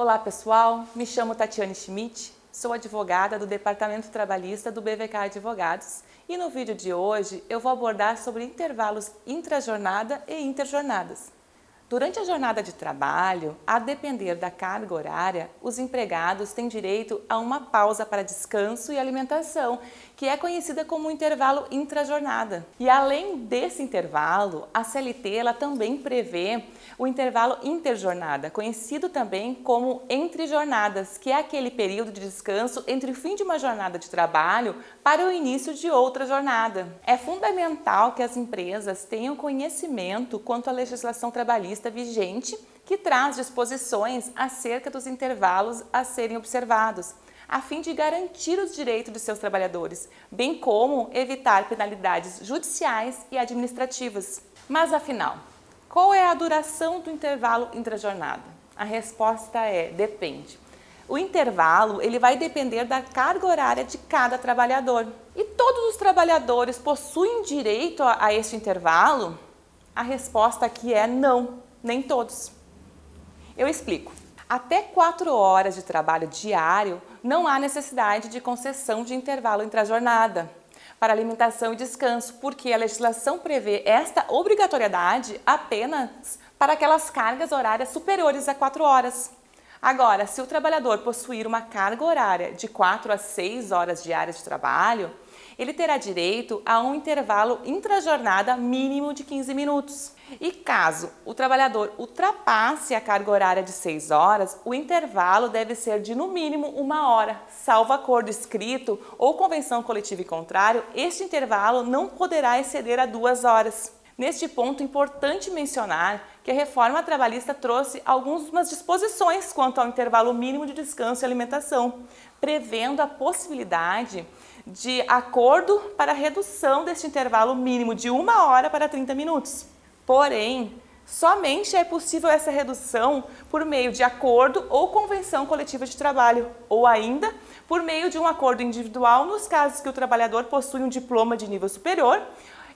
Olá pessoal, me chamo Tatiane Schmidt, sou advogada do Departamento Trabalhista do BVK Advogados e no vídeo de hoje eu vou abordar sobre intervalos intrajornada e interjornadas. Durante a jornada de trabalho, a depender da carga horária, os empregados têm direito a uma pausa para descanso e alimentação, que é conhecida como intervalo intrajornada. E além desse intervalo, a CLT ela também prevê o intervalo interjornada, conhecido também como entre jornadas, que é aquele período de descanso entre o fim de uma jornada de trabalho para o início de outra jornada. É fundamental que as empresas tenham conhecimento quanto à legislação trabalhista vigente, que traz disposições acerca dos intervalos a serem observados a fim de garantir os direitos de seus trabalhadores, bem como evitar penalidades judiciais e administrativas. Mas afinal, qual é a duração do intervalo intrajornada? A resposta é depende. O intervalo ele vai depender da carga horária de cada trabalhador. E todos os trabalhadores possuem direito a, a este intervalo? A resposta aqui é não, nem todos. Eu explico. Até quatro horas de trabalho diário não há necessidade de concessão de intervalo intrajornada para alimentação e descanso, porque a legislação prevê esta obrigatoriedade apenas para aquelas cargas horárias superiores a 4 horas. Agora, se o trabalhador possuir uma carga horária de 4 a 6 horas diárias de trabalho, ele terá direito a um intervalo intrajornada mínimo de 15 minutos. E caso o trabalhador ultrapasse a carga horária de 6 horas, o intervalo deve ser de no mínimo uma hora. Salvo acordo escrito ou convenção coletiva e contrário, este intervalo não poderá exceder a duas horas. Neste ponto, é importante mencionar que a reforma trabalhista trouxe algumas disposições quanto ao intervalo mínimo de descanso e alimentação, prevendo a possibilidade de acordo para redução deste intervalo mínimo de uma hora para 30 minutos. Porém, somente é possível essa redução por meio de acordo ou convenção coletiva de trabalho, ou ainda por meio de um acordo individual nos casos que o trabalhador possui um diploma de nível superior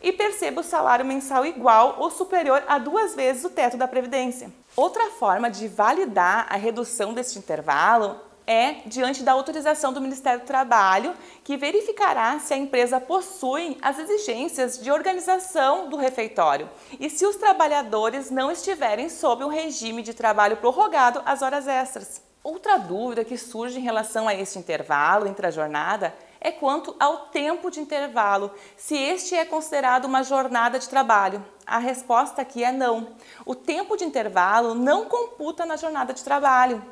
e perceba o salário mensal igual ou superior a duas vezes o teto da Previdência. Outra forma de validar a redução deste intervalo é diante da autorização do Ministério do Trabalho, que verificará se a empresa possui as exigências de organização do refeitório e se os trabalhadores não estiverem sob um regime de trabalho prorrogado às horas extras. Outra dúvida que surge em relação a este intervalo entre a jornada é quanto ao tempo de intervalo, se este é considerado uma jornada de trabalho. A resposta aqui é não. O tempo de intervalo não computa na jornada de trabalho.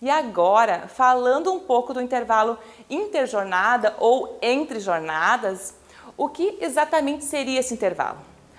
E agora, falando um pouco do intervalo interjornada ou entre jornadas, o que exatamente seria esse intervalo?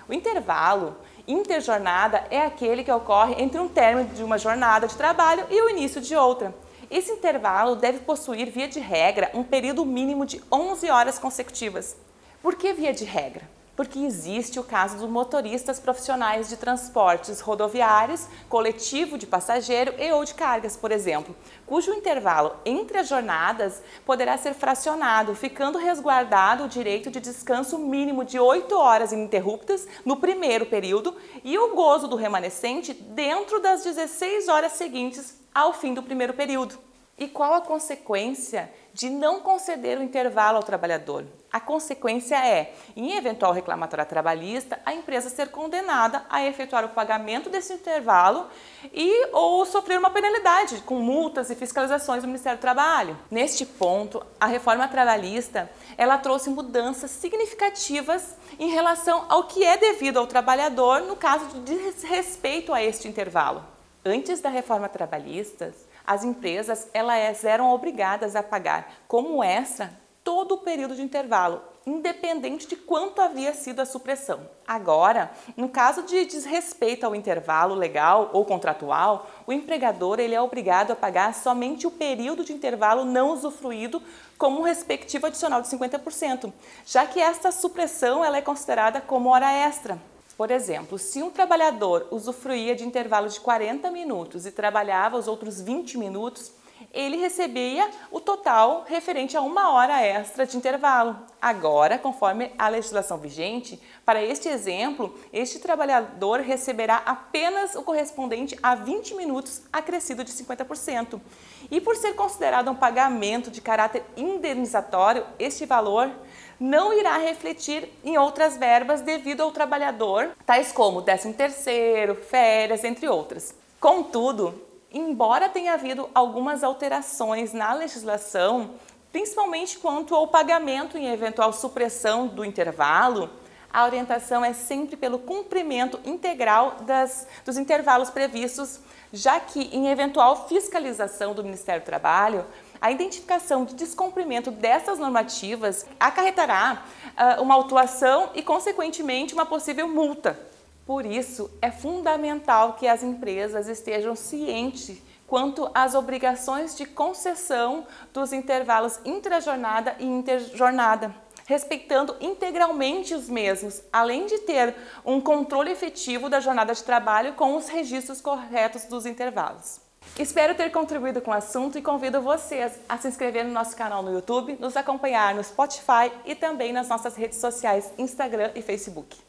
O intervalo interjornada é aquele que ocorre entre um término de uma jornada de trabalho e o início de outra. Esse intervalo deve possuir, via de regra, um período mínimo de 11 horas consecutivas. Por que via de regra? Porque existe o caso dos motoristas profissionais de transportes rodoviários, coletivo de passageiro e ou de cargas, por exemplo, cujo intervalo entre as jornadas poderá ser fracionado, ficando resguardado o direito de descanso mínimo de 8 horas ininterruptas no primeiro período e o gozo do remanescente dentro das 16 horas seguintes ao fim do primeiro período. E qual a consequência de não conceder o intervalo ao trabalhador? A consequência é, em eventual reclamatória trabalhista, a empresa ser condenada a efetuar o pagamento desse intervalo e ou sofrer uma penalidade com multas e fiscalizações do Ministério do Trabalho. Neste ponto, a reforma trabalhista, ela trouxe mudanças significativas em relação ao que é devido ao trabalhador no caso de desrespeito a este intervalo. Antes da reforma trabalhista, as empresas elas eram obrigadas a pagar como extra todo o período de intervalo, independente de quanto havia sido a supressão. Agora, no caso de desrespeito ao intervalo legal ou contratual, o empregador ele é obrigado a pagar somente o período de intervalo não usufruído como um respectivo adicional de 50%, já que esta supressão ela é considerada como hora extra. Por exemplo, se um trabalhador usufruía de intervalo de 40 minutos e trabalhava os outros 20 minutos, ele recebia o total referente a uma hora extra de intervalo. Agora, conforme a legislação vigente, para este exemplo, este trabalhador receberá apenas o correspondente a 20 minutos acrescido de 50%. E por ser considerado um pagamento de caráter indenizatório, este valor não irá refletir em outras verbas devido ao trabalhador, tais como 13º, férias, entre outras. Contudo, embora tenha havido algumas alterações na legislação, principalmente quanto ao pagamento em eventual supressão do intervalo, a orientação é sempre pelo cumprimento integral das, dos intervalos previstos, já que em eventual fiscalização do Ministério do Trabalho, a identificação de descumprimento dessas normativas acarretará uh, uma autuação e, consequentemente, uma possível multa. Por isso, é fundamental que as empresas estejam cientes quanto às obrigações de concessão dos intervalos intrajornada e interjornada, respeitando integralmente os mesmos, além de ter um controle efetivo da jornada de trabalho com os registros corretos dos intervalos. Espero ter contribuído com o assunto e convido vocês a se inscrever no nosso canal no YouTube, nos acompanhar no Spotify e também nas nossas redes sociais Instagram e Facebook.